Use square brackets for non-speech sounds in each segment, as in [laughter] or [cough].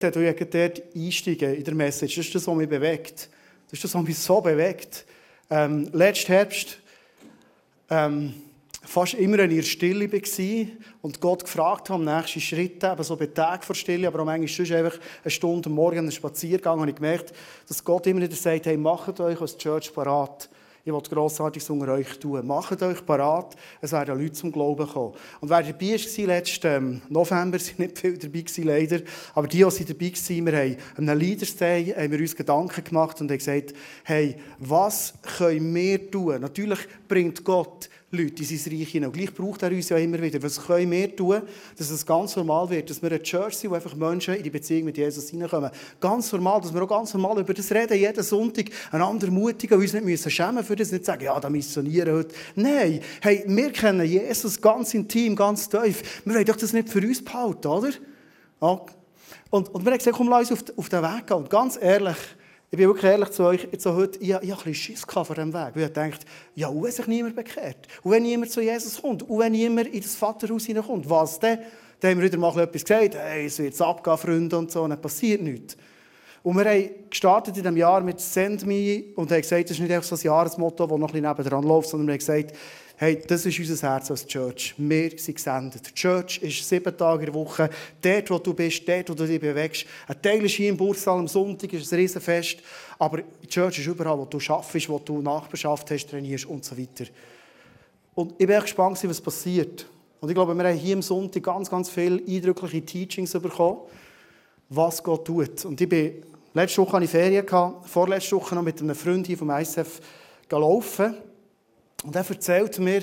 dort einsteigen in der Message. Das ist das, was mich bewegt. Das ist das, was mich so bewegt. Ähm, letzten Herbst ähm, fast immer in ihrer Stille war und Gott gefragt habe, am nächsten Schritt, eben so bei Tagen vor Stille, aber auch manchmal sonst einfach eine Stunde am Morgen einen Spaziergang, habe ich gemerkt, dass Gott immer wieder sagt, hey, macht euch als Church parat. Ich will Grossartiges unter euch tun. Macht euch parat, es werden Leute zum Glauben kommen. Und wer dabei war, letzten ähm, November, [laughs] sind nicht viele dabei gewesen, leider, aber die, die dabei waren, wir haben am Leaders Day haben wir uns Gedanken gemacht und haben gesagt, hey, was können wir tun? Natürlich bringt Gott Leute in sein Reich hinein. Und gleich braucht er uns ja immer wieder. Was können wir tun, dass es ganz normal wird, dass wir eine Church sind, wo einfach Menschen in die Beziehung mit Jesus hineinkommen. Ganz normal, dass wir auch ganz normal über das reden, jeden Sonntag einander mutigen, uns nicht müssen schämen für das, nicht sagen, ja, da missionieren heute. Nein, hey, wir kennen Jesus ganz intim, ganz tief. Wir wollen doch das nicht für uns behalten, oder? Und, und wir haben gesagt, komm, lass uns auf, auf den Weg gehen. Und ganz ehrlich, ich bin wirklich ehrlich zu euch, jetzt heute, ich, ich habe ein bisschen Schiss vor diesem Weg. Weil ich dachte, ja, und wenn sich niemand bekehrt? Und wenn niemand zu Jesus kommt? Und wenn niemand in das Vaterhaus hineinkommt? Was denn? Dann haben wir wieder mal etwas gesagt, hey, es wird abgehen, Freunde und so, und dann passiert nichts. Und wir haben gestartet in diesem Jahr mit Send Me und haben gesagt, das ist nicht einfach so ein Jahresmotto, das noch ein bisschen nebendran läuft, sondern wir haben gesagt, Hey, das ist unser Herz als Church. Wir sind gesendet. Die Church ist sieben Tage in der Woche. Dort, wo du bist, dort, wo du dich bewegst. Ein Teil ist hier im Bursaal am Sonntag, ist ein Riesenfest. Aber die Church ist überall, wo du arbeitest, wo du Nachbarschaft hast, trainierst und so weiter. Und ich bin echt gespannt, was passiert. Und ich glaube, wir haben hier am Sonntag ganz, ganz viele eindrückliche Teachings bekommen, was Gott tut. Und ich bin, letzte Woche hatte ich Ferien, vorletzte Woche noch mit einem Freund hier vom ISF gelaufen. Und er erzählt mir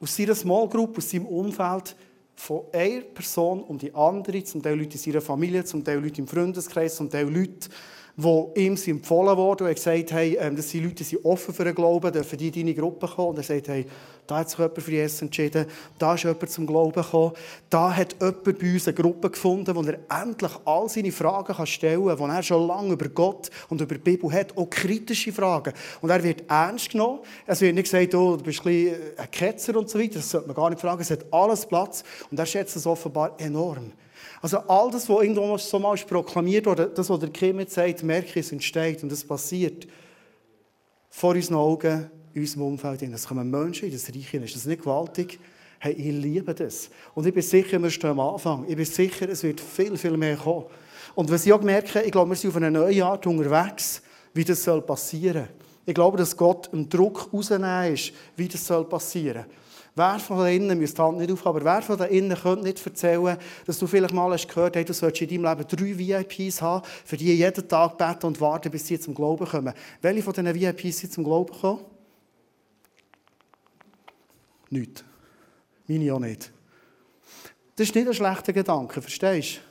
aus seiner Small Group, aus seinem Umfeld, von einer Person um die andere, zum Teil Leute in seiner Familie, zum Teil Leute im Freundeskreis, zum Teil Leute, die ihm empfohlen wurden und gesagt hey, ähm, dass die Leute sind offen für den Glauben, dürfen die in deine Gruppe kommen. Und er sagt, hey, da hat sich jemand für Jesus entschieden, da ist jemand zum Glauben gekommen, da hat jemand bei uns eine Gruppe gefunden, wo er endlich all seine Fragen stellen kann, wo er schon lange über Gott und über die Bibel hat, auch kritische Fragen. Und er wird ernst genommen. Es wird nicht gesagt, oh, du bist ein, ein Ketzer und so weiter, das sollte man gar nicht fragen. Es hat alles Platz und er schätzt es offenbar enorm. Also all das, was irgendwo so mal proklamiert wurde, das, was der Kim jetzt sagt, merke ich, es entsteht und es passiert vor unseren Augen, in unserem Umfeld. Es kommen Menschen in das Reich hinein. Ist das nicht gewaltig? Hey, ich liebe das. Und ich bin sicher, wir stehen am Anfang. Ich bin sicher, es wird viel, viel mehr kommen. Und was ich auch merke, ich glaube, wir sind auf eine neue Art unterwegs, wie das passieren soll. Ich glaube, dass Gott einen Druck rausnehmen ist, wie das passieren soll. Wer von da innen, müsst die Hand nicht aufhaben, aber wer von da innen könnte nicht erzählen, dass du vielleicht mal hast gehört hast, du solltest in deinem Leben drei VIPs haben, für die jeden Tag beten und warten, bis sie zum Glauben kommen. Welche von diesen VIPs sind zum Glauben gekommen? Nicht. Meine auch nicht. Das ist nicht ein schlechter Gedanke, verstehst du?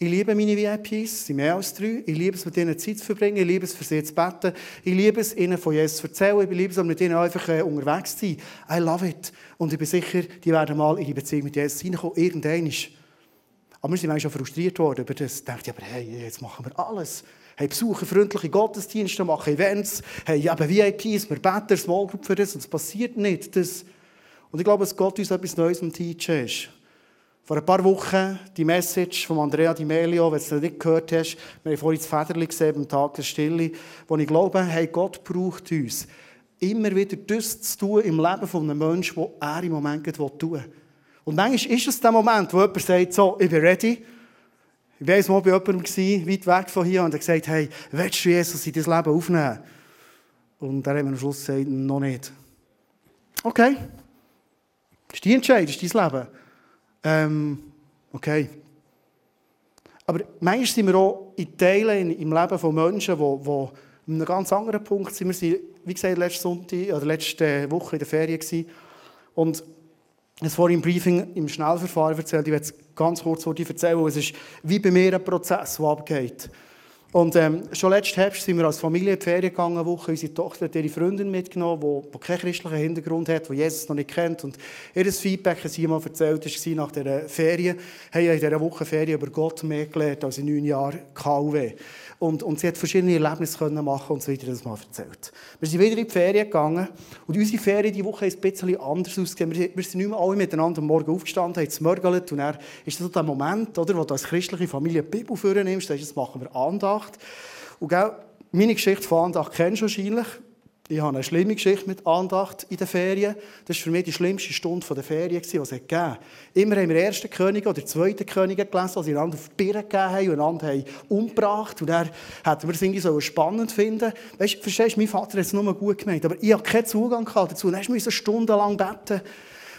Ich liebe meine VIPs, sind mehr als drei. Ich liebe es, mit ihnen Zeit zu verbringen. Ich liebe es, für sie zu beten. Ich liebe es, ihnen von Jesus zu erzählen. Ich liebe es, mit ihnen einfach äh, unterwegs zu sein. I love it. Und ich bin sicher, die werden mal in die Beziehung mit Jesus hineinkommen, irgendwann. Aber wir sind manchmal schon frustriert worden über das. Ich dachte, aber hey, jetzt machen wir alles. Hey, besuchen freundliche Gottesdienste, machen Events, hey, eben VIPs, wir beten Small Group für das und es passiert nicht. Das. Und ich glaube, dass Gott uns etwas Neues am Teachen ist. Vor ein paar Wochen die Message von Andrea Di Melio, wenn du es nicht gehört hast, wir haben vorhin das Federli gesehen, am Tag der Stille, wo ich glaube, hey, Gott braucht uns, immer wieder das zu tun im Leben von einem Menschen, wo er im Moment tun will. Und manchmal ist es der Moment, wo jemand sagt, so, ich bin ready. Ich weiss mal bei jemandem, weit weg von hier, und er gesagt, hey, willst du Jesus in dein Leben aufnehmen? Und er hat mir am Schluss gesagt, noch nicht. Okay. Das ist die Entscheidung, das ist dein Leben. Ähm, okay. Aber manchmal sind wir auch in Teilen im Leben von Menschen, die, die an einem ganz anderen Punkt sind. Wir waren, wie gesagt, letzte, Sonntag, oder letzte Woche in der Ferien. Gewesen. Und es vorhin im Briefing im Schnellverfahren erzählt, ich werde es ganz kurz erzählen, es ist wie bei mir ein Prozess, der abgeht. Und ähm, schon letzten Herbst sind wir als Familie in die Ferien gegangen, Woche. Unsere Tochter hat ihre Freundin mitgenommen, die, die keinen christlichen Hintergrund hat, die Jesus noch nicht kennt. Und ihr Feedback, das sie mal erzählt war nach dieser Ferien, haben in dieser Woche Ferien über Gott mehr gelernt als in neun Jahren KW. Und, und sie hat verschiedene Erlebnisse können machen und so weiter, das mal erzählt. Wir sind wieder in die Ferien gegangen und unsere Ferien diese Woche ist ein bisschen anders ausgesehen. Wir, sind nicht mehr alle miteinander am Morgen aufgestanden, haben gemörgelt und dann ist das so der Moment, oder, wo du als christliche Familie die Bibel vornimmst, das machen wir Andacht. Und gell, meine Geschichte von Andacht kennst du wahrscheinlich. Ich habe eine schlimme Geschichte mit Andacht in den Ferien. Das war für mich die schlimmste Stunde der Ferien, die es gegeben. Immer haben wir ersten Könige oder zweiten Könige gelesen, die sie einander auf die Birne gegeben haben und einander haben umgebracht. Und dann hätten wir es irgendwie so spannend finden. Weißt du, verstehst du, mein Vater hat es nur gut gemeint, aber ich hatte keinen Zugang dazu. Dann musste ich stundenlang beten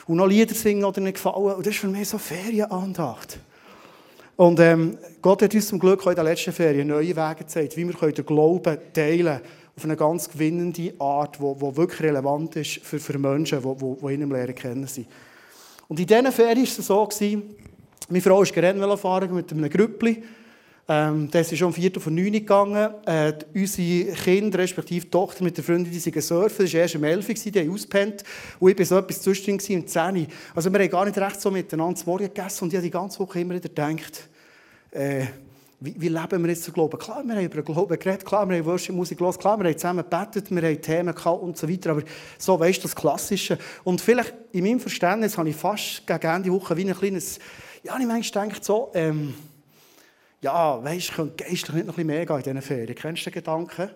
und noch Lieder singen oder nicht gefallen. Und das ist für mich so Ferienandacht. Und ähm, Gott hat uns zum Glück auch in den letzten Ferien neue Wege gezeigt, wie wir den Glauben teilen können auf eine ganz gewinnende Art, die, wirklich relevant ist für, für Menschen, die, die, ihn im Lehren kennen sind. Und in diesen Ferien war es so, gewesen, meine Frau ist Rennvelo fahren mit einem Grüppli. Ähm, das ist schon um 4 vor 9 gegangen. Äh, unsere Kinder, respektive die Tochter mit der Freundin, die sind surfen. Das war erst um 11 Uhr, die haben ausgepennt. Und ich war so etwas zwischendrin um 10 Uhr. Also wir haben gar nicht recht so miteinander zu Morgen gegessen. Und ich habe die ganze Woche immer wieder gedacht, äh, wie, wie, leben wir jetzt den Glauben? Klar, wir haben über Glauben geredet, klar, wir haben Worship-Musik gehört, klar, wir haben zusammen gebetet, wir haben Themen gehabt und so weiter, aber so, weißt du, das Klassische. Und vielleicht in meinem Verständnis habe ich fast gegen Ende Woche wie ein kleines, ja, ich manchmal denke so, ähm, ja, weißt du, könnte geistlich nicht noch ein bisschen mehr gehen in diesen Ferien. Kennst du den Gedanken?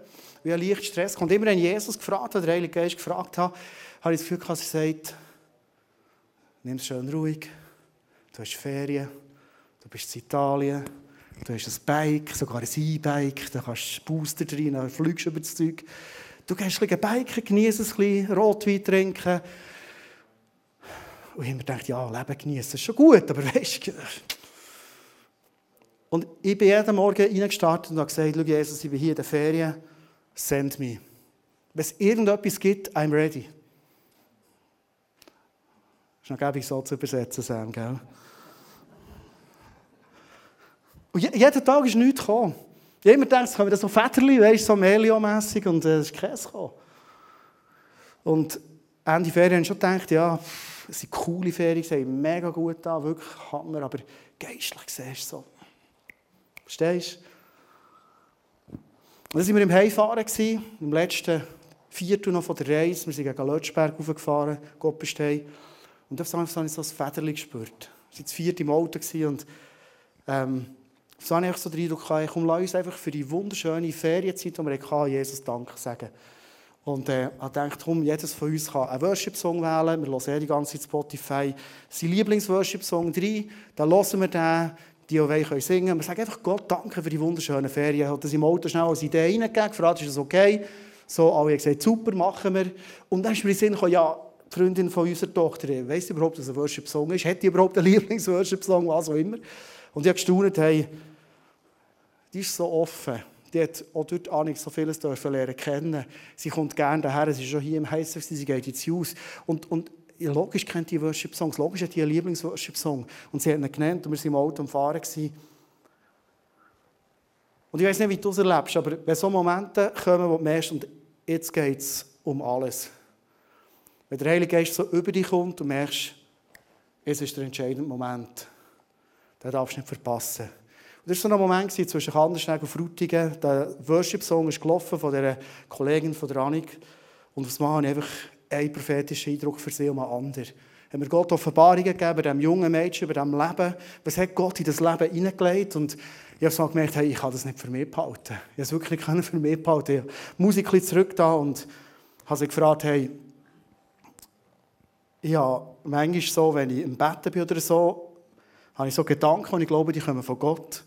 Wie ein leicht Stress kommt. Immer wenn Jesus gefragt hat, der Heilige Geist gefragt hat, habe ich das Gefühl, dass er sagt, nimm es schön ruhig, du hast Ferien, du bist in Italien, Du hast ein Bike, sogar ein E-Bike, da kannst du Booster drin, dann fliegst du über das Zeug. Du gehst ein bisschen Bike, genießt ein bisschen, Rotwein trinken. Und ich habe mir gedacht, ja, Leben genießen ist schon gut, aber [laughs] weißt du... Und ich bin jeden Morgen reingestartet und habe gesagt, schau Jesus, ich bin hier in der Ferien, send me. Wenn es irgendetwas gibt, I'm ready. Das ist noch gäbig so zu übersetzen, Sam, gell? Und jeden Tag ist nichts gekommen. Immer gedacht, es kommen so Federli, weißt, so Melio-mässig, und äh, es ist Käse gekommen. Und Ende Ferien habe ich schon gedacht, ja, es sind coole Ferien, sie haben mega gut an, wirklich Hammer, aber geistlich siehst du so. Verstehst du? Dann waren wir im Heimfahren, im letzten Viertel noch von der Reise. Wir sind gegen Lötschberg hochgefahren, Gottbestein. Und auf einmal habe ich so ein Federli gespürt. Wir waren zu viert im Auto und ähm, so habe ich so den Eindruck, komm, lass uns einfach für die wunderschöne Ferienzeit, die wir hatten, Jesus Dank sagen. Und äh, ich dachte, komm, jedes von uns kann einen Worship-Song wählen. Wir hören die ganze Zeit Spotify. Sein Lieblings-Worship-Song 3, dann hören wir den, die auch können singen Wir sagen einfach Gott danke für die wunderschönen Ferien. Ich habe das im Auto schnell als Idee reingegeben, gefragt, ist das okay? So, alle haben gesagt, super, machen wir. Und dann ist mir in den Sinn ja, die Freundin von unserer Tochter, weiss überhaupt, dass ein Worship-Song ist? Hat die überhaupt einen [laughs] Lieblings-Worship-Song, was auch immer? Und ich habe gestaunt, hey, die ist so offen. Die hat auch dort nicht so vieles lernen kennen. Sie kommt gerne daher, sie ist schon hier im Heißen, sie geht ins Haus. Und, und logisch kennt die Worship-Songs, logisch hat die einen Lieblings-Worship-Song. Und sie hat ihn genannt und wir waren im Auto am Fahren. Und ich weiß nicht, wie du es erlebst, aber wenn so Momente kommen, wo du merkst, und jetzt geht es um alles. Wenn der Heilige Geist so über dich kommt und merkst, es ist der entscheidende Moment, den darfst du nicht verpassen. Und das war so ein Moment zwischen Kandersteg und Frutigen. Der Worship-Song ist gelaufen von dieser Kollegin von der Annik. Und habe ich einfach einen prophetischen Eindruck für sie und einen anderen. Haben wir Gott Offenbarungen gegeben diesem jungen Mädchen, über diesem Leben. Was hat Gott in das Leben hineingelegt? Und ich habe so gemerkt, hey, ich kann das nicht für mich behalten. Ich habe es wirklich nicht für mich behalten. Ich habe Musik zurück da und habe sie gefragt, hey, ja, manchmal so, wenn ich im Bett bin oder so, habe ich so Gedanken und ich glaube, die kommen von Gott.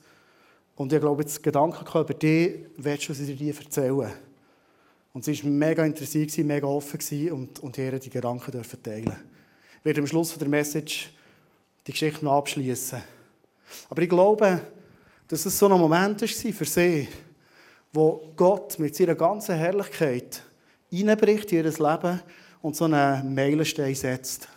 Und ich glaube, das Gedanken über dich, willst du sie dir erzählen? Und sie war mega interessiert, mega offen und, und ihr die Gedanken dürfen teilen. Ich werde am Schluss der Message die Geschichte noch abschließen. Aber ich glaube, dass es so ein Moment war für sie, wo Gott mit seiner ganzen Herrlichkeit hineinbricht in ihr Leben und so einen Meilenstein setzt.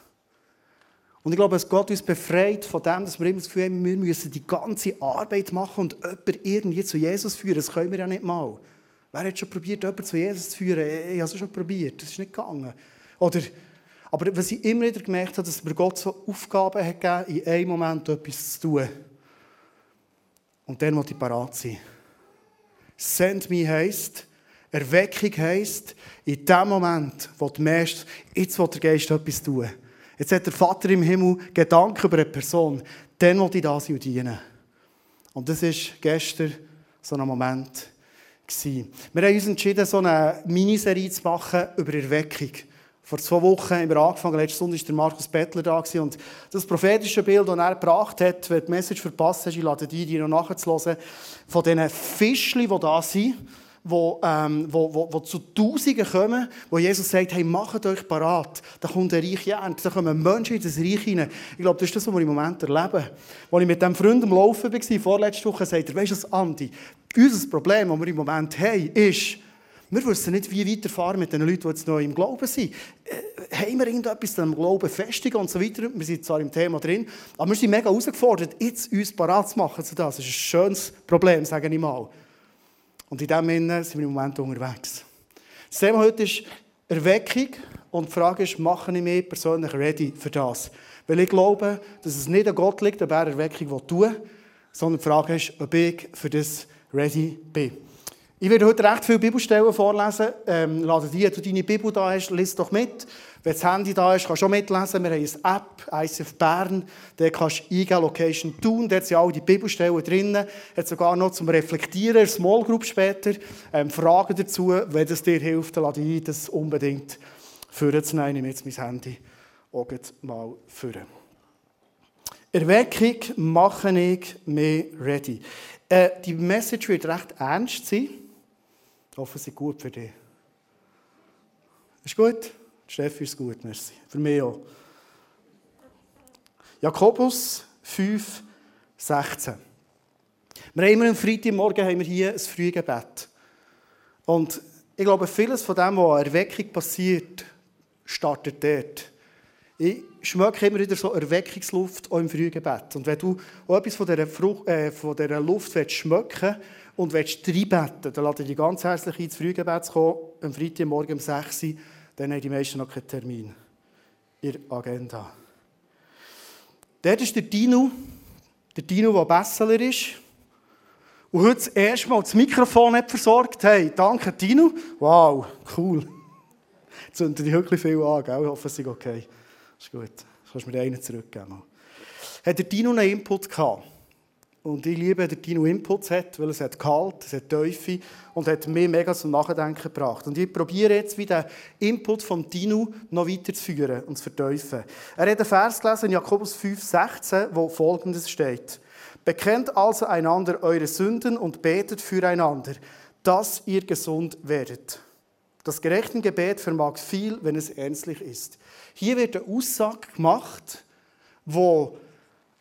Und ich glaube, dass Gott uns befreit von dem, dass wir immer das Gefühl haben, wir müssen die ganze Arbeit machen und jemanden irgendwie zu Jesus führen. Das können wir ja nicht mal. Wer hat schon probiert, jemanden zu Jesus zu führen? Ich habe es schon probiert, das ist nicht gegangen. Oder, aber was ich immer wieder gemerkt habe, dass mir Gott so Aufgaben hat gegeben, in einem Moment etwas zu tun. Und dann muss ich parat sein. Send me heisst, Erweckung heisst, in dem Moment, wo du merkst, jetzt will der Geist etwas tun. Jetzt hat der Vater im Himmel Gedanken über eine Person, dann will ich da sein und dienen. Und das war gestern so ein Moment. Gewesen. Wir haben uns entschieden, so eine Miniserie zu machen über Erweckung. Vor zwei Wochen haben wir angefangen, letzten Sonntag war der Markus Bettler da und das prophetische Bild, das er gebracht hat, wenn du die Message verpasst hast, ich lade dich, die noch nachzuhören, von diesen Fischchen, die da sind, wo, ähm, wo, wo, wo zu Tausenden kommen, wo Jesus sagt, hey, macht euch parat, da kommt ein Reich Ernte, da kommen Menschen in das Reich hinein. Ich glaube, das ist das, was wir im Moment erleben. Als ich mit diesem Freund am Laufen war, vorletzte Woche, sagt er, weißt du was, Andi, unser Problem, das wir im Moment haben, ist, wir wissen nicht, wie weiterfahren mit den Leuten, die jetzt neu im Glauben sind. Äh, haben wir irgendetwas am Glauben festigen und so weiter? Wir sind zwar im Thema drin, aber wir sind mega herausgefordert, jetzt uns parat zu machen zu das. Das ist ein schönes Problem, sage ich mal. Und in diesem Sinne sind wir im Moment unterwegs. Das Thema heute ist Erweckung und die Frage ist, mache ich mich persönlich ready für das? Weil ich glaube, dass es nicht an Gott liegt, ob er Erweckung tun sondern die Frage ist, ob ich für das ready bin. Ich werde heute recht viele Bibelstellen vorlesen. Ähm, lade die, du deine Bibel da hast, lies doch mit. Wenn das Handy da ist, kannst du auch mitlesen. Wir haben eine App, ICF Bern. Da kannst du eingeben, Location tun. Dort sind alle die Bibelstellen drin. Hat sogar noch zum Reflektieren, Small Group später. Ähm, Fragen dazu. Wenn das dir hilft, dann lade ich das unbedingt vorzunehmen. Ich nehme jetzt mein Handy auch mal vor. Erweckung mache ich mehr ready. Äh, die Message wird recht ernst sein. Ich hoffe, sie ist gut für dich. Ist gut? Steffi ist gut, merci. Für mich auch. Jakobus 5, 16. Wir haben immer am Freitagmorgen haben wir hier ein Frühgebet. Und ich glaube, vieles von dem, was an Erweckung passiert, startet dort. Ich schmecke immer wieder so Erweckungsluft auch im Frühgebet. Und wenn du auch etwas von dieser, Frucht, äh, von dieser Luft willst schmecken und willst reinbeten, dann lade ich dich ganz herzlich ein, ins Frühgebet zu kommen, am Freitagmorgen um 6 Uhr. Dann haben die meisten noch keinen Termin in Agenda. Dort ist der Dino, der Dino, der Besseler ist. Und heute das erste Mal das Mikrofon nicht versorgt. Hey, danke Dino. Wow, cool. Jetzt zünden die wirklich viel an, gell? Ich hoffe, es ist okay. Ist gut. Kannst du mir einen zurückgeben. Hat der Dino einen Input gehabt? Und ich liebe, dass Dino Inputs hat, weil es hat kalt, es hat Teufel und hat mir mega zum Nachdenken gebracht. Und ich probiere jetzt, wie den Input von Dino noch weiterzuführen und zu verteufeln. Er hat einen Vers gelesen in Jakobus 5,16, wo folgendes steht. Bekennt also einander eure Sünden und betet füreinander, dass ihr gesund werdet. Das gerechte Gebet vermag viel, wenn es ernstlich ist. Hier wird eine Aussage gemacht, wo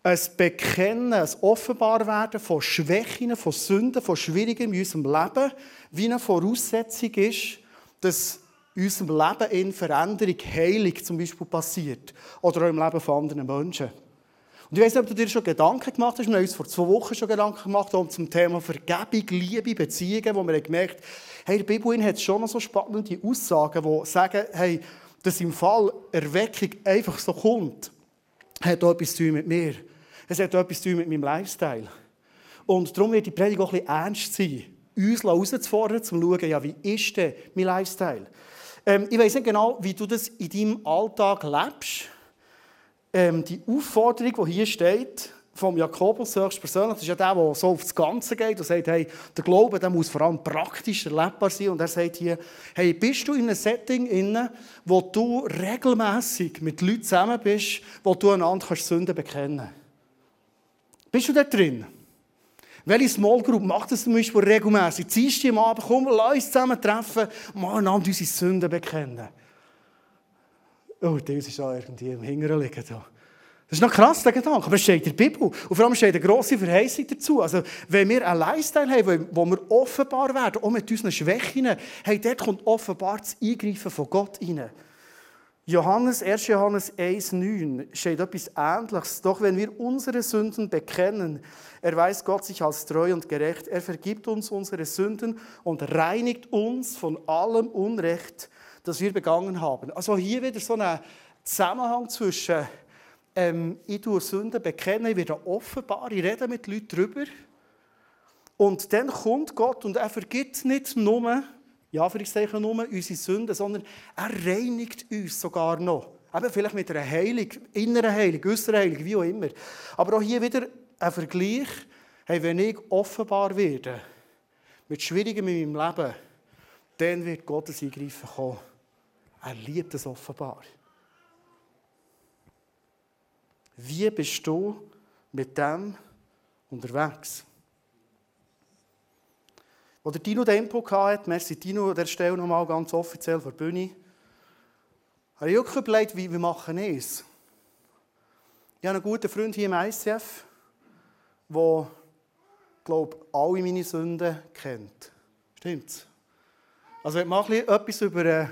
ein Bekennen, ein Offenbarwerden von Schwächen, von Sünden, von Schwierigen in unserem Leben, wie eine Voraussetzung ist, dass in unserem Leben in Veränderung, Heilung zum Beispiel passiert. Oder auch im Leben von anderen Menschen. Und ich weiß nicht, ob du dir schon Gedanken gemacht hast. Wir haben uns vor zwei Wochen schon Gedanken gemacht um zum Thema Vergebung, Liebe, Beziehungen, wo wir gemerkt haben, hey, die Bibel hat schon noch so spannende Aussagen, die sagen, hey, dass im Fall Erweckung einfach so kommt, hat auch etwas zu tun mit mir. Es hat etwas zu tun mit meinem Lifestyle. Und darum wird die Predigt auch ein bisschen ernst sein, uns herauszufordern, um zu schauen, ja, wie ist denn mein Lifestyle? Ähm, ich weiß nicht genau, wie du das in deinem Alltag lebst. Ähm, die Aufforderung, die hier steht, vom Jakobus höchstpersönlich, das ist ja der, der so aufs Ganze geht und sagt, hey, der Glaube der muss vor allem praktisch erlebbar sein. Und er sagt hier, hey, bist du in einem Setting inne, wo du regelmäßig mit Leuten zusammen bist, wo du einander Sünden bekennen kannst? Bist du da drin? Welche Small Group macht das zum Beispiel regelmäßig? Ziehst du am Abend, komm, lass uns zusammen treffen mal einander unsere Sünden bekennen. Oh, das ist auch irgendwie im Hinteren liegen. Da. Das ist noch krass, der Gedanke. Aber es steht in der Bibel. Und vor allem steht eine grosse Verheißung dazu. Also, wenn wir einen Lifestyle haben, wo wir offenbar werden, auch mit unseren Schwächen, hey, dort kommt offenbar das Eingreifen von Gott rein. Johannes, 1. Johannes 1,9 steht etwas Ähnliches. Doch wenn wir unsere Sünden bekennen, erweist Gott sich als treu und gerecht. Er vergibt uns unsere Sünden und reinigt uns von allem Unrecht, das wir begangen haben. Also hier wieder so ein Zusammenhang zwischen ähm, ich tue Sünden bekennen, ich werde offenbar, ich rede mit Leuten darüber. Und dann kommt Gott und er vergibt nicht nur ja, für ich sage nur unsere Sünden, sondern er reinigt uns sogar noch. Eben vielleicht mit einer Heilung, inneren Heilung, äußeren Heilung, wie auch immer. Aber auch hier wieder ein Vergleich. Hey, wenn ich offenbar werde, mit Schwierigem in meinem Leben, dann wird Gottes Eingreifen kommen. Er liebt es offenbar. Wie bist du mit dem unterwegs? Wo der Tino den hatte, merci Tino an der Stelle nochmal ganz offiziell vor der Bühne, habe ich auch überlegt, wie wir machen es. Ich habe einen guten Freund hier im ICF, der, glaube alle meine Sünden kennt. Stimmt's? Also wenn du etwas über äh,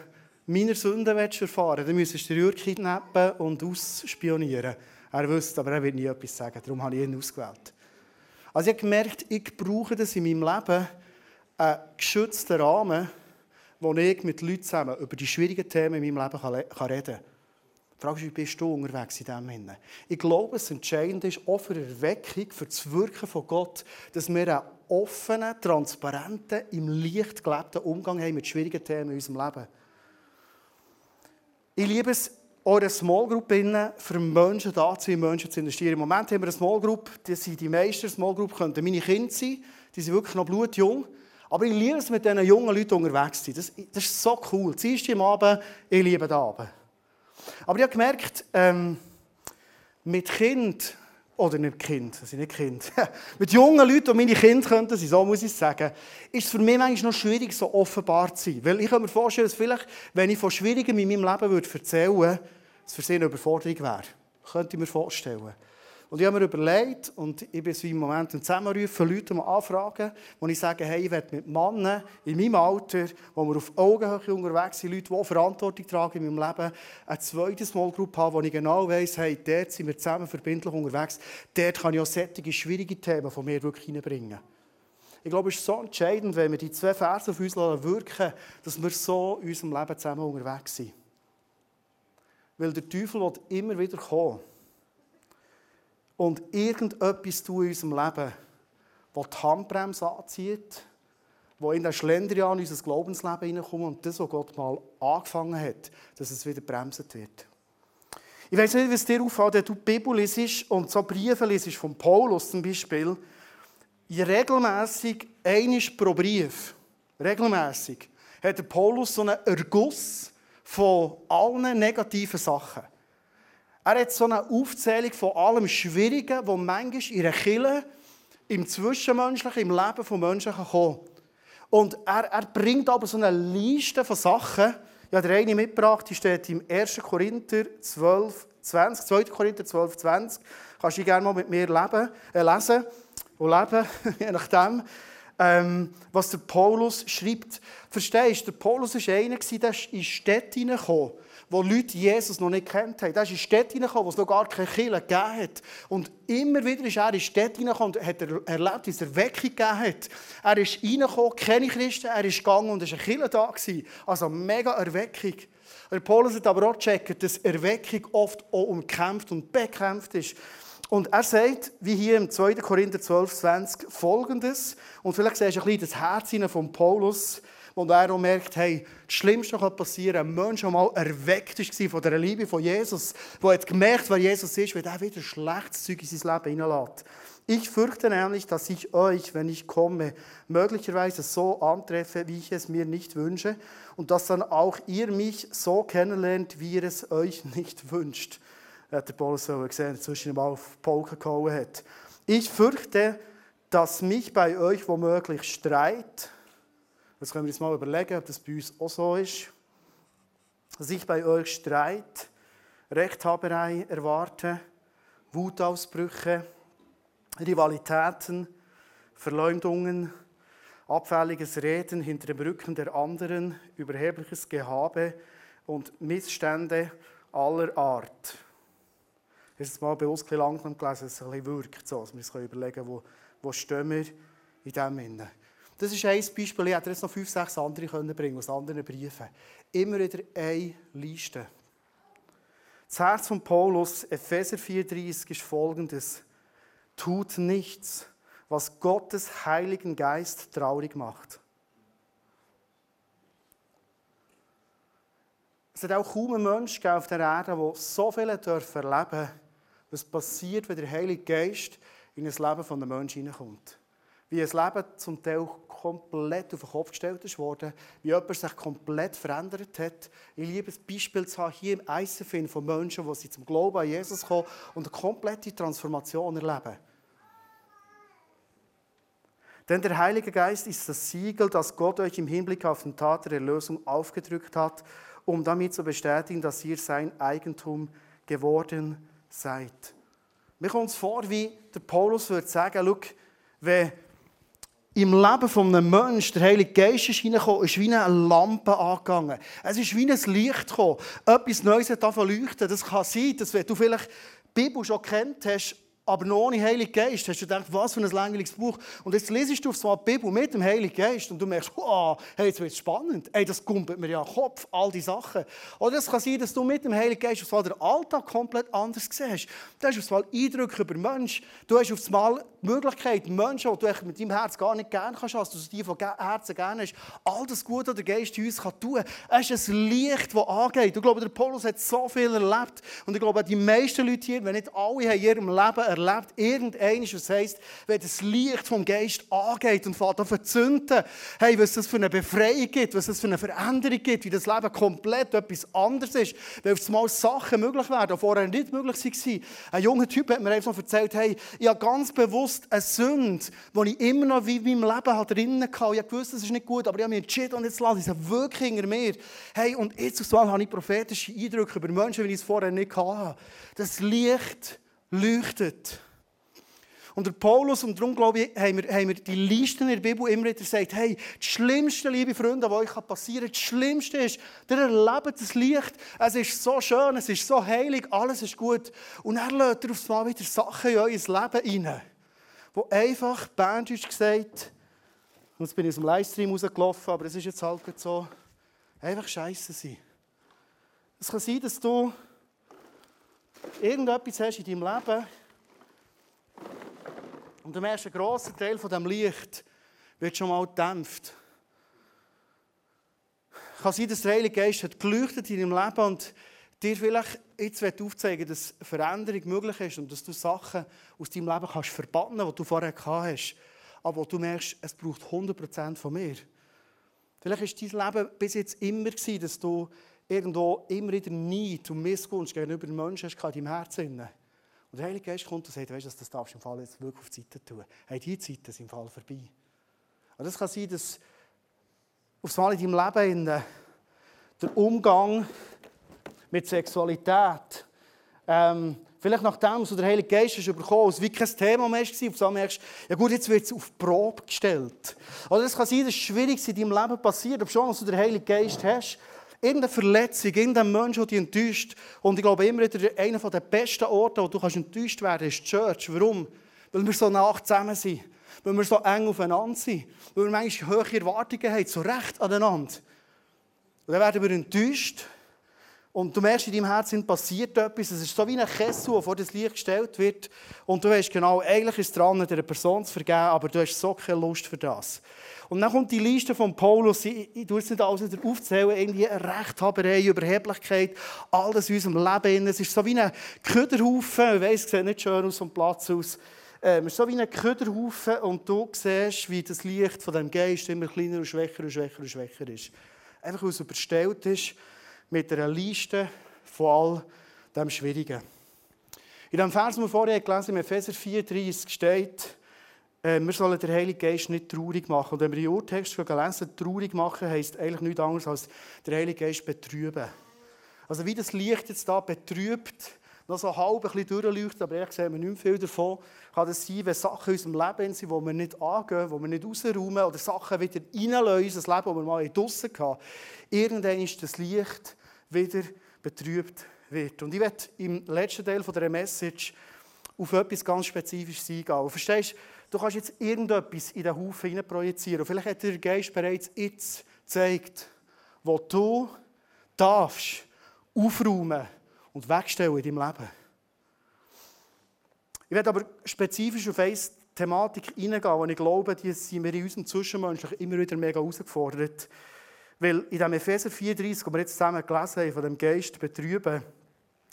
meine Sünden erfahren dann müsstest du den Jürg kidnappen und ausspionieren. Er wüsste, aber er wird nie etwas sagen. Darum habe ich ihn ausgewählt. Also ich habe gemerkt, ich brauche das in meinem Leben, einen geschützten Rahmen, wo ich mit Leuten zusammen über die schwierigen Themen in meinem Leben reden kann. Die Frage ist, wie bist du unterwegs in diesem Sinne? Ich glaube, das Entscheidende ist auch für die Erweckung, für das Wirken von Gott, dass wir einen offenen, transparenten, im Licht gelebten Umgang haben mit schwierigen Themen in unserem Leben. Ich liebe es, eure Small Group für Menschen da zu sein, Menschen zu investieren. Im Moment haben wir eine Small Group, das sind die meisten Small Group könnten meine Kinder sein, die sind wirklich noch blutjung. Aber ich liebe es, mit diesen jungen Leuten unterwegs zu sein. Das, das ist so cool. Ziehst du am Abend, ich liebe den Abend. Aber ich habe gemerkt, ähm, mit Kind, oder nicht Kind, das sind nicht Kind, [laughs] mit jungen Leuten, die meine Kinder könnten sein, so muss ich sagen, ist es für mich manchmal noch schwierig, so offenbar zu sein. Weil ich kann mir vorstellen, dass vielleicht, wenn ich von Schwierigem in meinem Leben würde erzählen würde, es für sie eine Überforderung wäre. Könnte ich mir vorstellen. Und ich habe mir überlegt, und ich bin so im Moment im Zusammenrufen, Leute mal anfragen, wo ich sage, hey, ich werde mit Männern in meinem Alter, wo wir auf Augenhöhe unterwegs sind, Leute, die Verantwortung tragen in meinem Leben, eine zweite Small Group haben, wo ich genau weiss, hey, dort sind wir zusammen verbindlich unterwegs, dort kann ich auch solche schwierige Themen von mir wirklich reinbringen. Ich glaube, es ist so entscheidend, wenn wir die zwei Verse auf uns wirken dass wir so in unserem Leben zusammen unterwegs sind. Weil der Teufel wird immer wieder kommen und irgendetwas tun in unserem Leben, das die Handbremse anzieht, wo in den Schlendrian in unser Glaubensleben hineinkommt und das, was Gott mal angefangen hat, dass es wieder bremset wird. Ich weiß nicht, wie es dir auffällt, wenn du die Bibel liest und so Briefe liest, von Paulus zum Beispiel, regelmäßig, einisch pro Brief, regelmäßig, hat der Paulus so einen Erguss von allen negativen Sachen. Er hat so eine Aufzählung von allem Schwierigen, was manchmal in einer Kille, im Zwischenmenschlichen, im Leben von Menschen kommen Und er, er bringt aber so eine Liste von Sachen. Ich habe eine mitgebracht, die steht im 1. Korinther 12, 20, 2. Korinther 12, 20. Kannst du gerne mal mit mir leben, äh, lesen und leben, [laughs] je nachdem. Ähm, was der Paulus schreibt. Verstehst du, der Paulus war einer, der in Städte hineingekommen wo Leute Jesus noch nicht kennt haben. Er ist in Städte hineingekommen, wo es noch gar keine Kirche gegeben hat. Und immer wieder ist er in Städte hineingekommen und hat erlebt, wie es Erweckung gegeben hat. Er ist reingekommen, keine Christen, er ist gegangen und es war eine Kirche da. Also mega Erweckung. Der Paulus hat aber auch gecheckt, dass Erweckung oft auch umkämpft und bekämpft ist. Und er sagt, wie hier im 2. Korinther 12, 20, folgendes. Und vielleicht siehst du ein bisschen das Herz von Paulus und er auch merkt, hey, das Schlimmste kann passieren, ein Mensch, der mal erweckt war von der Liebe von Jesus, der hat gemerkt, wer Jesus ist, weil er wieder schlechtes Zeug in sein Leben hineinlässt. Ich fürchte nämlich, dass ich euch, wenn ich komme, möglicherweise so antreffe, wie ich es mir nicht wünsche, und dass dann auch ihr mich so kennenlernt, wie ihr es euch [laughs] nicht wünscht. Hat der Paulus so gesehen, zwischen ihm auf Polka gehauen hat. Ich fürchte, dass mich bei euch womöglich Streit, Jetzt können wir uns mal überlegen, ob das bei uns auch so ist. Dass ich bei euch Streit, Rechthaberei erwarte, Wutausbrüche, Rivalitäten, Verleumdungen, abfälliges Reden hinter dem Rücken der anderen, überhebliches Gehabe und Missstände aller Art. Es mal bewusst ein langsam gelesen, dass es ein bisschen wirkt, so, dass wir uns überlegen wo, wo stehen wir in dem Innen. Das ist ein Beispiel. Ich hätte jetzt noch fünf, sechs andere können bringen aus anderen Briefen. Immer wieder eine Liste. Das Herz von Paulus, Epheser 4,30, ist folgendes: Tut nichts, was Gottes Heiligen Geist traurig macht. Es hat auch kaum einen Menschen auf der Erde, der so viel erleben darf, was passiert, wenn der Heilige Geist in das Leben von einem Menschen hineinkommt. Wie ein Leben zum Teil komplett auf den Kopf gestellt ist wie jemand sich komplett verändert hat. Ich liebe ein Beispiel zu haben, hier im ICF von Menschen, die zum Glauben an Jesus kommen und eine komplette Transformation erleben. Denn der Heilige Geist ist das Siegel, das Gott euch im Hinblick auf den Tat der Erlösung aufgedrückt hat um damit zu bestätigen, dass ihr sein Eigentum geworden seid. Mir kommt es vor, wie der Paulus würde sagen, schau, wenn im Leben von einem Menschen der Heilige Geist ist reingekommen, ist wie eine Lampe angegangen. Es ist wie ein Licht gekommen. Etwas Neues hat leuchten. Das kann sein, dass wenn du vielleicht die Bibel schon kennt hast, aber noch ohne Heiligen Geist hast du gedacht, was für ein langweiliges Buch. Und jetzt lesest du auf so die Bibel mit dem Heiligen Geist und du merkst, oh, hey, jetzt wird es spannend. Ey, das kumpelt mir ja den Kopf, all die Sachen. Oder es kann sein, dass du mit dem Heiligen Geist auf den Alltag komplett anders siehst. Du hast auf einmal Eindrücke über Menschen. Du hast auf einmal Möglichkeit, Menschen, die du mit deinem Herz gar nicht gerne kannst, dass du die von Herzen gerne hast, all das Gute, was der Geist uns kann tun kann. Es ist ein Licht, das angeht. Ich glaube, der Paulus hat so viel erlebt. Und ich glaube, die meisten Leute hier, wenn nicht alle in ihrem Leben erlebt, irgendeines, was heisst, wenn das Licht vom Geist angeht und fährt an verzünden, hey, was das für eine Befreiung gibt, was das für eine Veränderung gibt, wie das Leben komplett etwas anderes ist, weil auf einmal Sachen möglich werden, die vorher nicht möglich waren. Ein junger Typ hat mir einfach erzählt, hey, ich habe ganz bewusst eine Sünde, die ich immer noch in meinem Leben drinnen hatte. Ich wusste, das ist nicht gut, aber ich habe mich entschieden und jetzt lasse ich es wirklich hinter mir. Hey, und jetzt auf einmal habe ich prophetische Eindrücke über Menschen, wie ich es vorher nicht hatte. Das Licht leuchtet. Und der Paulus, und darum glaube ich, haben wir, haben wir die Listen in der Bibel immer wieder gesagt, hey, das Schlimmste, liebe Freunde, was euch passieren kann, das Schlimmste ist, ihr erlebt das Licht, es ist so schön, es ist so heilig, alles ist gut. Und er lädt er aufs Mal wieder Sachen in euer Leben rein, wo einfach, Bandage gesagt, und jetzt bin ich aus dem Livestream rausgelaufen, aber es ist jetzt halt so, einfach scheiße sein. Es kann sein, dass du irgendetwas hast in deinem Leben, und du merkst, ein grosser Teil von dem Licht wird schon mal gedämpft. Es kann sein, dass der Heilige Geist hat geleuchtet in deinem Leben und dir vielleicht jetzt aufzeigen dass Veränderung möglich ist und dass du Sachen aus deinem Leben kannst verbannen, die du vorher gehabt hast. Aber du merkst, es braucht 100% von mir. Vielleicht war dein Leben bis jetzt immer, gewesen, dass du irgendwo immer wieder Neid und Missgunst gegenüber Menschen hast in deinem Herzen. Und der Heilige Geist kommt und sagt, weißt du, das darfst du im Fall jetzt wirklich auf die Seite tun. Hey, die Zeit ist im Fall vorbei. Und es kann sein, dass aufs Mal in deinem Leben in der Umgang mit Sexualität, ähm, vielleicht nachdem du der Heilige Geist hast bekommen hast, wie kein Thema mehr war, auf einmal merkst ja gut, jetzt wird es auf Probe gestellt. Oder es kann sein, dass Schwieriges in deinem Leben passiert, ob schon, dass du den Heiligen Geist hast, Irgendeine Verletzung, irgendein Mensch, der dich enttäuscht. Und ich glaube immer wieder, einer der besten Orte, wo du enttäuscht werden kannst, ist die Church. Warum? Weil wir so nah zusammen sind. Weil wir so eng aufeinander sind. Weil wir manchmal hohe Erwartungen haben, so recht aneinander. Und dann werden wir enttäuscht. Und du merkst, in deinem Herzen passiert etwas. Es ist so wie ein Kessel, der vor das Licht gestellt wird. Und du weißt genau, eigentlich ist es dran, der Person zu vergeben, aber du hast so keine Lust für das. Und dann kommt die Liste von Paulus, ich, ich tue es nicht alles wieder aufzählen, irgendwie Rechthaberei, Überheblichkeit, alles in unserem Leben. Es ist so wie ein Köderhaufen, ich weiss, es sieht nicht schön aus vom Platz aus. Ähm, es ist so wie ein Köderhaufen und du siehst, wie das Licht von dem Geist immer kleiner und schwächer und schwächer und schwächer ist. Einfach weil es überstellt ist mit einer Liste von all dem Schwierigen. In dem Vers, den wir vorher gelesen haben, im Epheser 4,30 steht, äh, wir sollen den Heiligen Geist nicht traurig machen. Und wenn wir den Urtext lesen, traurig machen heisst eigentlich nichts anderes als den Heiligen Geist betrüben. Also wie das Licht jetzt da betrübt, noch so halb ein bisschen durchleuchtet, aber ehrlich sehen wir nicht viel davon, kann es sein, wenn Sachen in unserem Leben sind, die wir nicht angehen, die wir nicht rausräumen oder Sachen wieder reinlösen, das Leben, das wir mal draussen hatten. Irgendwann ist das Licht wieder betrübt wird. Und ich werde im letzten Teil dieser Message auf etwas ganz Spezifisches eingehen. Verstehst du, du kannst jetzt irgendetwas in den Haufen hinein projizieren. Und vielleicht hat dir der Geist bereits jetzt gezeigt, wo du darfst aufräumen und wegstellen in deinem Leben. Ich werde aber spezifisch auf eine Thematik eingehen, und ich glaube, die sind wir in unserem Zwischenmenschlichen immer wieder mega herausgefordert. Weil in dem Epheser 34, wo wir jetzt zusammen gelesen haben, von dem Geist betrüben,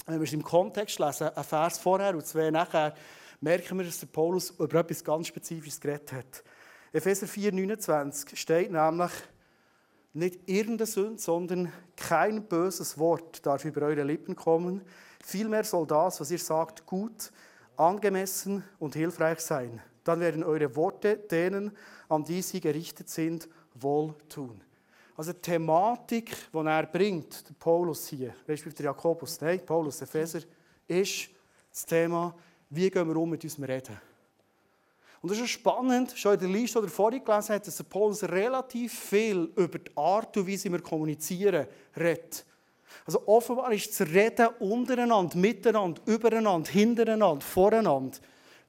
wenn wir es im Kontext lesen, ein Vers vorher und zwei nachher, merken wir, dass der Paulus über etwas ganz Spezifisches geredet hat. Epheser 4, 29 steht nämlich, nicht irgendeine Sünde, sondern kein böses Wort darf über eure Lippen kommen. Vielmehr soll das, was ihr sagt, gut, angemessen und hilfreich sein. Dann werden eure Worte denen, an die sie gerichtet sind, wohltun. Also die Thematik, die er bringt, der Paulus hier, respektive der Jakobus, nein, Paulus, Epheser, ist das Thema, wie gehen wir um mit unserem Reden. Und das ist spannend, schon in der Liste, die er vorhin gelesen hat, dass der Paulus relativ viel über die Art und Weise, wie wir kommunizieren, redet. Also offenbar ist das Reden untereinander, miteinander, übereinander, hintereinander, voreinander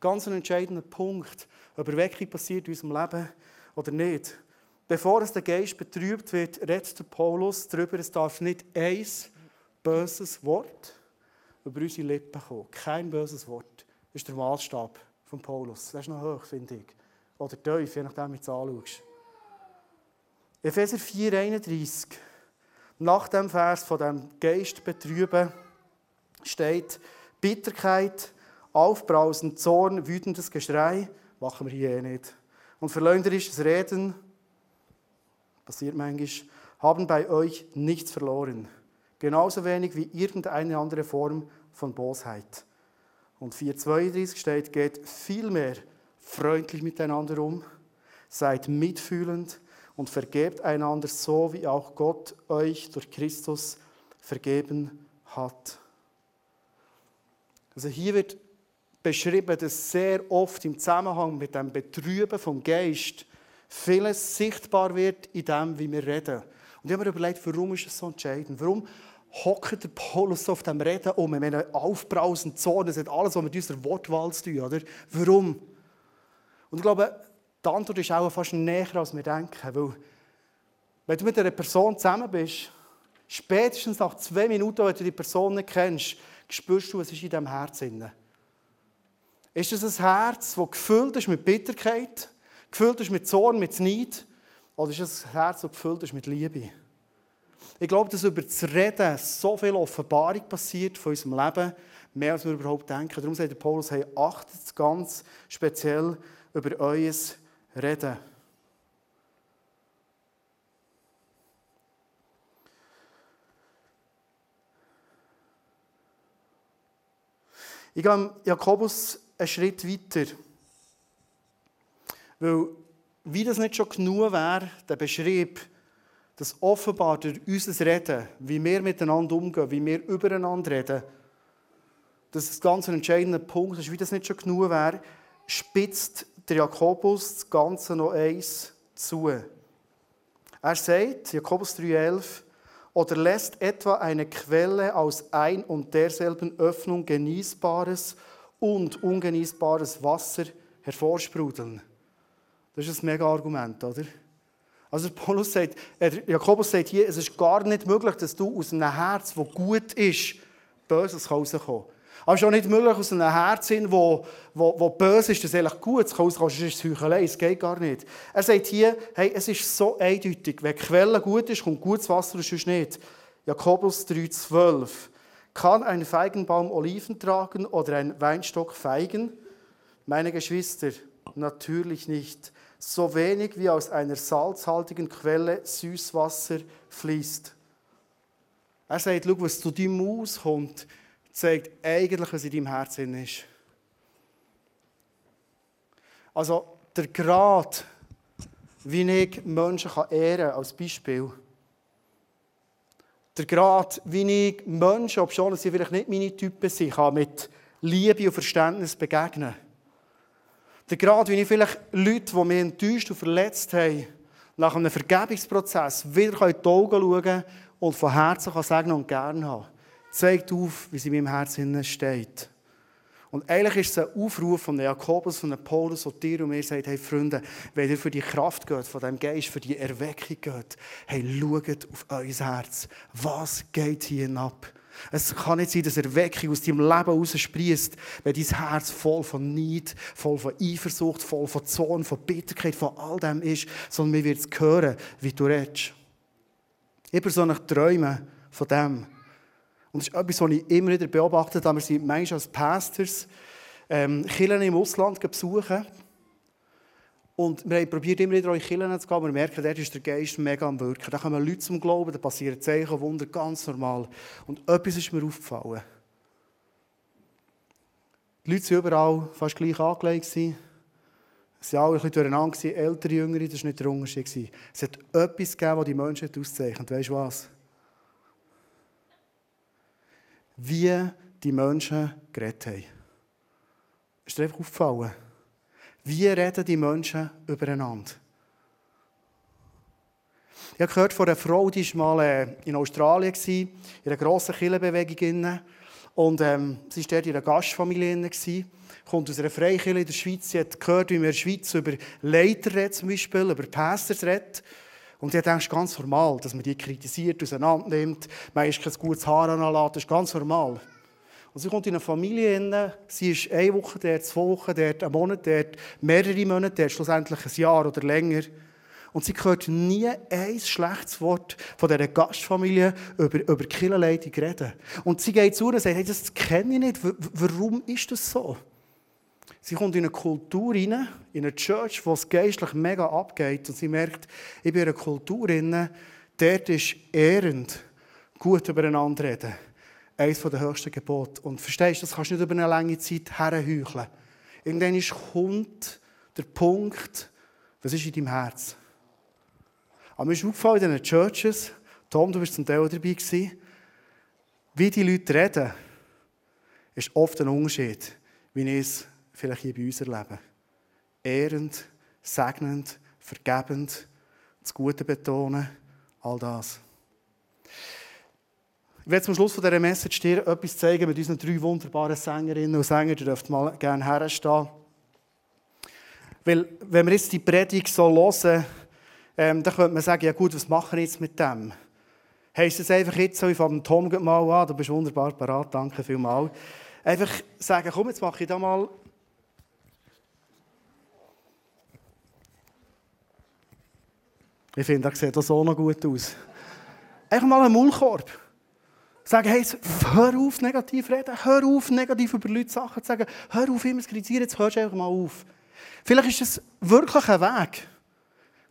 ganz ein entscheidender Punkt, ob Erweckung passiert in unserem Leben oder nicht. Bevor es der Geist betrübt wird, redet der Paulus darüber, es darf nicht ein böses Wort über unsere Lippen kommen. Kein böses Wort. Das ist der Maßstab von Paulus. Das ist noch hoch, finde ich. Oder tief, je nachdem, wie du es anschaust. Epheser 4, 31. Nach dem Vers von dem Geist betrüben steht Bitterkeit, Aufbrausen, Zorn, wütendes Geschrei. Machen wir hier eh nicht. Und verleumderisches Reden, passiert manchmal, haben bei euch nichts verloren. Genauso wenig wie irgendeine andere Form von Bosheit. Und 4,32 steht, geht vielmehr freundlich miteinander um, seid mitfühlend und vergebt einander so, wie auch Gott euch durch Christus vergeben hat. Also hier wird beschrieben, dass sehr oft im Zusammenhang mit dem Betrüben vom Geist vieles sichtbar wird in dem, wie wir reden. Und ich habe mir überlegt, warum ist das so entscheidend? Warum hockt der Paulus auf dem Reden um? Wir haben aufbrausend Zorn, das hat alles, was mit unserer Wortwahl zu tun oder? Warum? Und ich glaube, die Antwort ist auch fast näher, als wir denken. Weil, wenn du mit einer Person zusammen bist, spätestens nach zwei Minuten, wenn du die Person nicht kennst, spürst du, was ist in diesem Herz. Ist das ein Herz, das gefüllt ist mit Bitterkeit, gefüllt ist mit Zorn, mit Neid? Oder ist es ein Herz, das gefüllt ist mit Liebe? Ich glaube, dass über das Reden so viel Offenbarung passiert von unserem Leben, mehr als wir überhaupt denken. Darum sagt der Paulus, hey, achtet ganz speziell über euer Reden. Ich gehe Jakobus einen Schritt weiter. Weil, wie das nicht schon genug wäre, der Beschrieb, dass offenbar durch unser Reden, wie wir miteinander umgehen, wie wir übereinander reden, dass das ganz ein entscheidender Punkt ist, wie das nicht schon genug wäre, spitzt der Jakobus das Ganze noch eins zu. Er sagt, Jakobus 3,11, oder lässt etwa eine Quelle aus ein und derselben Öffnung genießbares und ungenießbares Wasser hervorsprudeln. Das ist ein mega Argument, oder? Also Paulus sagt, Jakobus sagt hier, es ist gar nicht möglich, dass du aus einem Herz, das gut ist, Böses rauskommen aber es ist auch nicht möglich, aus einem Herz wo, wo, wo böse ist, das eigentlich gut zu rauskommen, sonst ist Heuchelei, es geht gar nicht. Er sagt hier, hey, es ist so eindeutig, wenn die Quelle gut ist, kommt gutes Wasser und sonst nicht. Jakobus 3,12 Kann ein Feigenbaum Oliven tragen oder ein Weinstock Feigen? Meine Geschwister, natürlich nicht. So wenig wie aus einer salzhaltigen Quelle Süßwasser fließt. Er sagt, schau, was zu deinem Maus kommt, zeigt eigentlich, was in deinem Herzen ist. Also der Grad, wie ich Menschen ehren kann, als Beispiel. Der Grad, wie ich Menschen, obwohl sie vielleicht nicht meine Typen sind, kann mit Liebe und Verständnis begegnen. Der Grad, wie ich vielleicht Leute, die mich enttäuscht und verletzt haben, nach einem Vergebungsprozess wieder in die Augen schauen und von Herzen kann segnen und gerne haben. Zeigt auf, wie sie in meinem Herzen steht. Und eigentlich ist es ein Aufruf von Jakobus, von Paulus und dir und mir sagt, hey Freunde, wenn ihr für die Kraft geht, von dem Geist, für die Erweckung geht, hey, schaut auf euer Herz. Was geht hier ab? Es kann nicht sein, dass Erweckung aus deinem Leben raussprießt, wenn dein Herz voll von Neid, voll von Eifersucht, voll von Zorn, von Bitterkeit, von all dem ist, sondern wir werden es hören, wie du redest. Ich persönlich träume von dem. Und das ist etwas, was ich immer wieder beobachtet habe. Wir sind manchmal als Pastors ähm, Kirchen im Ausland besuchen. Und wir haben probiert, immer wieder in Kirchen zu gehen, wir merken, dort ist der Geist mega am Wirken. Da kommen Leute zum Glauben, da passieren Zeichen, Wunder, ganz normal. Und etwas ist mir aufgefallen. Die Leute waren überall fast gleich angelegt. Sie waren alle ein bisschen durcheinander, ältere, jüngere, das war nicht der Unterschied. Es hat etwas gegeben, das die Menschen auszeichnet. Weißt du was? Wie die Menschen geredet haben. Ist dir einfach aufgefallen? Wie reden die Menschen übereinander? Ich habe gehört von einer Frau, die war mal äh, in Australien, in einer grossen Kirchenbewegung. Und ähm, sie war dort in einer Gastfamilie. Kommt aus einer Freikirche in der Schweiz. Sie hat gehört, wie man in der Schweiz über Leiter redet, zum Beispiel, über Pastors redet. Und ich denke, ganz normal, dass man die kritisiert, auseinandernimmt, man ist kein gutes Haar anlässt, das ist ganz normal. Und sie kommt in eine Familie rein, sie ist eine Woche dort, zwei Wochen dort, einen Monat dort, mehrere Monate dort, schlussendlich ein Jahr oder länger. Und sie hört nie ein schlechtes Wort von dieser Gastfamilie über, über Killerleitung reden. Und sie geht zu und sagt, hey, das kenne ich nicht, warum ist das so? Sie kommt in eine Kultur rein, in eine Church, wo es geistlich mega abgeht. Und sie merkt, ich bin in einer Kultur rein, dort ist ehrend, gut übereinander reden. Eines der höchsten Gebote. Und verstehst du, das kannst du nicht über eine lange Zeit herheucheln. Irgendwann kommt der Punkt, was ist in deinem Herz? Aber mir ist aufgefallen in diesen Churches, Tom, du bist zum Teil dabei gewesen, wie die Leute reden, ist oft ein Unterschied, wie ich es vielleicht hier bei uns erleben. Ehrend, segnend, vergebend, das Gute betonen, all das. Ich werde zum Schluss von dieser Message dir etwas zeigen mit unseren drei wunderbaren Sängerinnen und Sängern. Ihr dürft mal gerne herstehen. Weil, wenn wir jetzt die Predigt so hören, ähm, dann könnte man sagen, ja gut, was machen wir jetzt mit dem? Heißt es einfach jetzt so, ich fange Tom mal an, du bist wunderbar parat, danke vielmals. Einfach sagen, komm, jetzt mache ich da mal Ich finde, das sieht so noch gut aus. Einfach mal einen Maulkorb. Sagen, hey, hör auf, negativ reden. Hör auf, negativ über Leute Sachen zu sagen. Hör auf, immer zu kritisieren. Jetzt hörst du einfach mal auf. Vielleicht ist es wirklich ein Weg,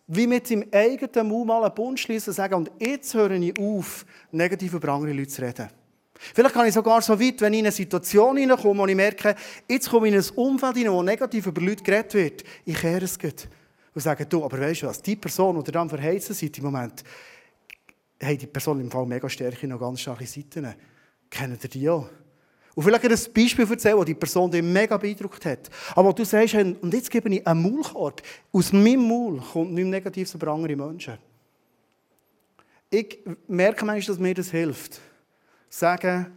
wie mit seinem eigenen Mund mal einen Bund schließen sagen, und jetzt höre ich auf, negativ über andere Leute zu reden. Vielleicht kann ich sogar so weit, wenn ich in eine Situation hineinkomme und ich merke, jetzt komme ich in ein Umfeld hinein, wo negativ über Leute geredet wird. Ich kehre es gut und sagen, du, aber weißt du was, die Person, die dann verheizen seid im Moment, hey, die Person im Fall mega Stärke, noch ganz starke Seiten. Kennt ihr die auch? Und vielleicht ein Beispiel erzählen, das die Person dich mega beeindruckt hat. Aber du sagst, und jetzt gebe ich einen Maulkorb. Aus meinem Maul kommt nichts Negatives über andere Menschen. Ich merke manchmal, dass mir das hilft. Sagen,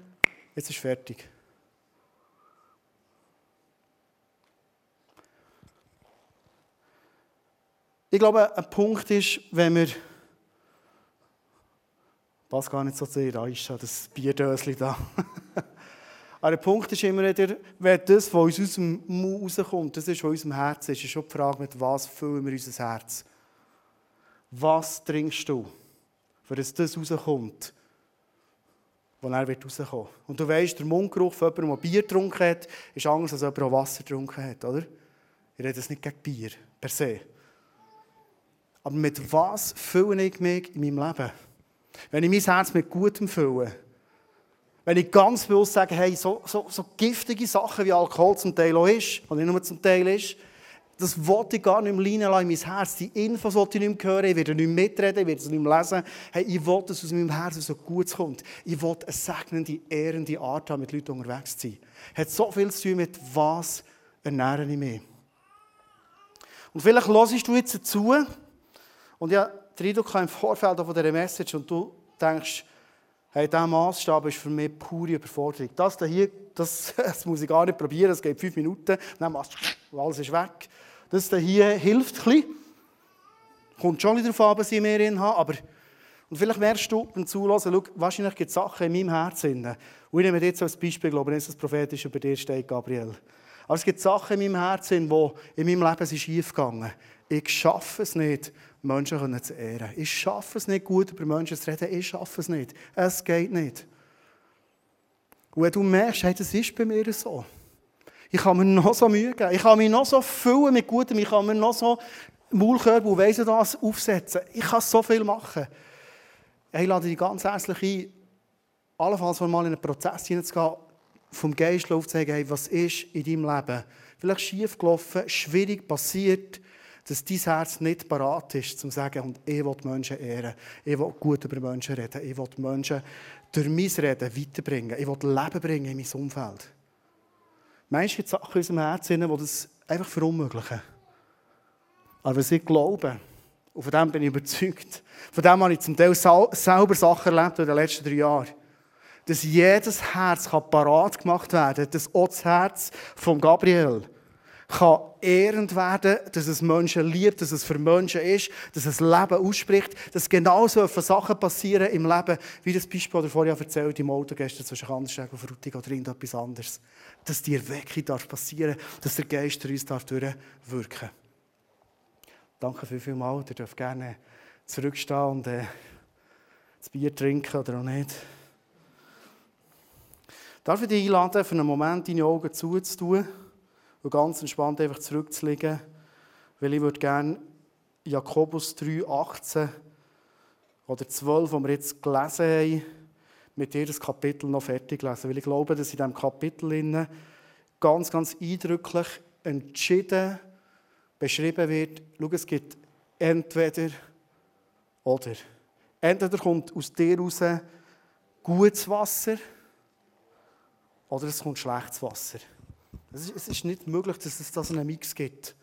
jetzt ist fertig. Ich glaube, ein Punkt ist, wenn wir. Passt gar nicht so zu da ist das Bierdöschen da. Aber der Punkt ist immer wieder, wenn das, was aus unserem Mund rauskommt, das ist, was aus unserem Herzen ist, ist schon die Frage, mit was füllen wir unser Herz? Was trinkst du, für das rauskommt, wo er wird rauskommen Und du weißt, der Mundgeruch von jemandem, der Bier getrunken hat, ist anders als jemand, der Wasser getrunken hat, oder? Ich rede jetzt nicht gegen Bier, per se. Aber mit was fülle ich mich in meinem Leben? Wenn ich mein Herz mit Gutem fülle, wenn ich ganz bewusst sage, hey, so, so, so giftige Sachen wie Alkohol zum Teil auch ist, und nicht nur zum Teil ist, das wollte ich gar nicht mehr reinlassen in mein Herz. Die Infos wollte ich nicht mehr hören, ich werde nicht mehr mitreden, ich werde es nicht mehr lesen. Hey, ich wollte, dass aus meinem Herzen so gut kommt. Ich wollte eine segnende, ehrende Art haben, mit Leuten unterwegs zu sein. Hat so viel zu tun mit, was ernähre ich mich. Und vielleicht hörst du jetzt zu, und ja, den Eindruck im Vorfeld von dieser Message, und du denkst, hey, dieser Maßstab ist für mich pure Überforderung. Das hier, das, [laughs] das muss ich gar nicht probieren, das geht fünf Minuten, dann machst du, alles ist weg. Das hier hilft ein bisschen. Kommt schon wieder darauf an, was ich mehr drin habe, aber und vielleicht merkst du beim Zuhören, schau, wahrscheinlich gibt es Sachen in meinem Herzen. Und ich nehme jetzt als Beispiel, glaube ich, dass das prophetisch über dir steht, Gabriel. Aber es gibt Sachen in meinem Herzen, die in meinem Leben gegangen Ich schaffe es nicht, Menschen zu ehren. Ich schaffe es nicht, gut über Menschen zu reden. Ich schaffe es nicht. Es geht nicht. Und wenn du merkst, hey, das ist bei mir so. Ich kann mir noch so Mühe geben. Ich kann mich noch so füllen mit Gutem. Ich kann mir noch so Maulkörper und weiss das aufsetzen. Ich kann so viel machen. Ich lade dich ganz herzlich ein, allenfalls mal in einen Prozess hineinzugehen, vom Geist aufzuzeigen, hey, was ist in deinem Leben vielleicht schief gelaufen, schwierig passiert, dass dein Herz nicht parat ist, um zu sagen, und ich will Menschen ehren, ich will gut über Menschen reden, ich will Menschen durch mein Reden weiterbringen, ich will Leben bringen in mein Umfeld. Manchmal gibt Sachen in unserem Herzen, die das einfach verunmöglichen. Aber was ich glaube, und von dem bin ich überzeugt, von dem habe ich zum Teil selber Sachen erlebt in den letzten drei Jahren, dass jedes Herz parat gemacht werden kann, dass auch das Herz von Gabriel kann ehrend werden, dass es Menschen liebt, dass es für Menschen ist, dass es Leben ausspricht, dass genauso Sachen passieren im Leben, wie das Beispiel, das vorher erzählt im Auto gestern zwischen Kandersteg und Frutig oder irgendetwas anderes. Dass dir wirklich darf passieren, dass der Geist durch uns darf durchwirken Danke viel, viel mal. Ihr dürft gerne zurückstehen und äh, das Bier trinken oder auch nicht. Darf ich dich einladen, für einen Moment deine Augen zuzutun? Und ganz entspannt einfach zurückzulegen, weil ich würde gerne Jakobus 3, 18 oder 12, wo wir jetzt gelesen haben, mit dir das Kapitel noch fertig lesen. Weil ich glaube, dass in diesem Kapitel ganz, ganz eindrücklich entschieden beschrieben wird, schau, es gibt entweder oder. Entweder kommt aus dir raus gutes Wasser oder es kommt schlechtes Wasser. Es ist nicht möglich, dass es das einen Mix gibt.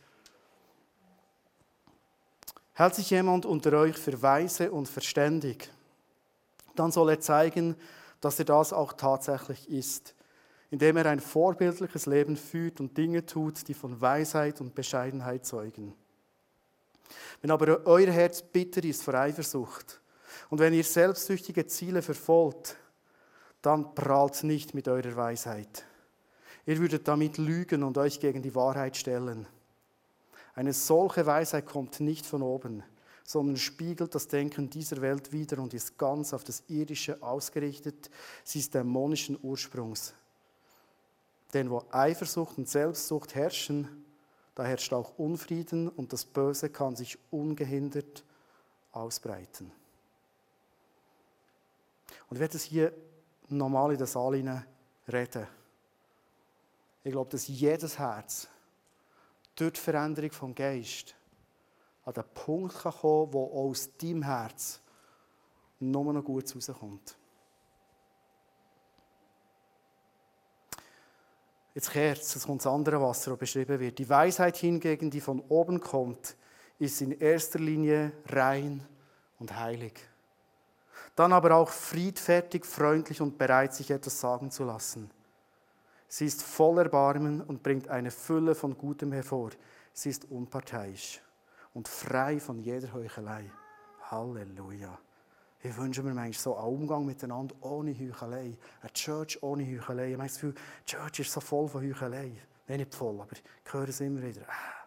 Hält sich jemand unter euch für weise und verständig, dann soll er zeigen, dass er das auch tatsächlich ist, indem er ein vorbildliches Leben führt und Dinge tut, die von Weisheit und Bescheidenheit zeugen. Wenn aber euer Herz bitter ist vor Eifersucht und wenn ihr selbstsüchtige Ziele verfolgt, dann prahlt nicht mit eurer Weisheit. Ihr würdet damit lügen und euch gegen die Wahrheit stellen. Eine solche Weisheit kommt nicht von oben, sondern spiegelt das Denken dieser Welt wider und ist ganz auf das Irdische ausgerichtet. Sie ist dämonischen Ursprungs. Denn wo Eifersucht und Selbstsucht herrschen, da herrscht auch Unfrieden und das Böse kann sich ungehindert ausbreiten. Und ich werde es hier normal in den Saal reden. Ich glaube, dass jedes Herz durch die Veränderung vom Geist an den Punkt kann kommen kann, wo aus deinem Herz nur noch Gutes rauskommt. Jetzt kehrt es, es kommt das andere Wasser, das beschrieben wird. Die Weisheit hingegen, die von oben kommt, ist in erster Linie rein und heilig. Dann aber auch friedfertig, freundlich und bereit, sich etwas sagen zu lassen. Sie ist voll Erbarmen und bringt eine Fülle von Gutem hervor. Sie ist unparteiisch und frei von jeder Heuchelei. Halleluja. Ich wünsche mir manchmal so einen Umgang miteinander ohne Heuchelei. Eine Church ohne Heuchelei. Ich habe das Gefühl, die Church ist so voll von Heuchelei. Nein, nicht voll, aber ich höre es immer wieder. Ah,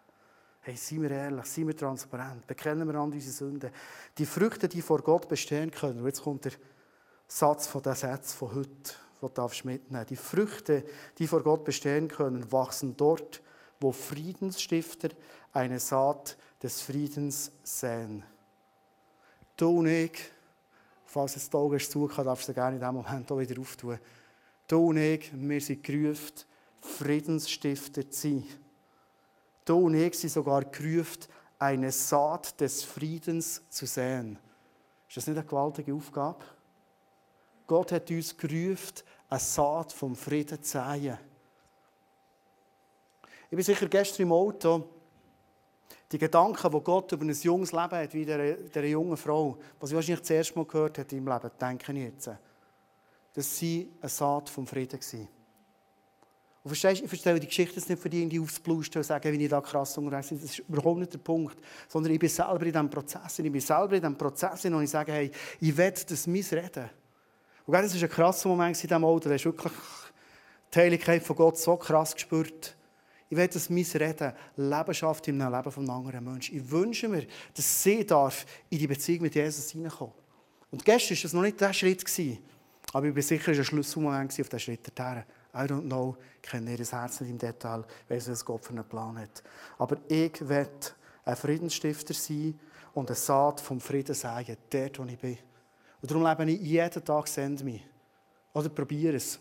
hey, seien wir ehrlich, seien wir transparent, bekennen wir an unsere Sünden. Die Früchte, die vor Gott bestehen können, und jetzt kommt der Satz von der Satz von heute die du mitnehmen Die Früchte, die vor Gott bestehen können, wachsen dort, wo Friedensstifter eine Saat des Friedens säen. Du und ich, falls es die Augen zu kann, darfst du gerne in diesem Moment auch wieder auftun. Du und ich, wir sind gerufen, Friedensstifter zu sein. Du und ich sind sogar gerufen, eine Saat des Friedens zu säen. Ist das nicht eine gewaltige Aufgabe? Gott hat uns gerufen, eine Saat vom Frieden zu säen. Ich bin sicher gestern im Auto Die Gedanken, die Gott über ein junges Leben hat, wie dieser, dieser jungen Frau, was ich wahrscheinlich das erste Mal gehört habe in meinem Leben, denke ich jetzt. Das war eine Saat vom Frieden. Und verstehst, ich verstehe die Geschichte nicht für die, die aufs Blusten und sagen, wie ich da krass unterwegs bin. Das ist überhaupt nicht der Punkt. Sondern ich bin selber in diesem Prozess. Ich bin selber in diesem Prozess und ich sage, hey, ich will das mein Reden. Und das war ein krasser Moment in diesem Auto. Da hast wirklich die Heiligkeit von Gott so krass gespürt. Ich will, dass mein Reden Leben schafft einem Leben von anderen Menschen. Ich wünsche mir, dass sie darf in die Beziehung mit Jesus hineinkommen. Und gestern war das noch nicht der Schritt. Aber ich bin sicher, es war ein Schlüsselmoment auf diesen Schritt dorthin. I don't know, ich kenne ihr Herz nicht im Detail, weiss, was Gott für einen Plan hat. Aber ich will ein Friedensstifter sein und eine Saat vom Frieden sagen, dort, wo ich bin. Und darum lebe ich jeden Tag, send mich. Oder probiere es.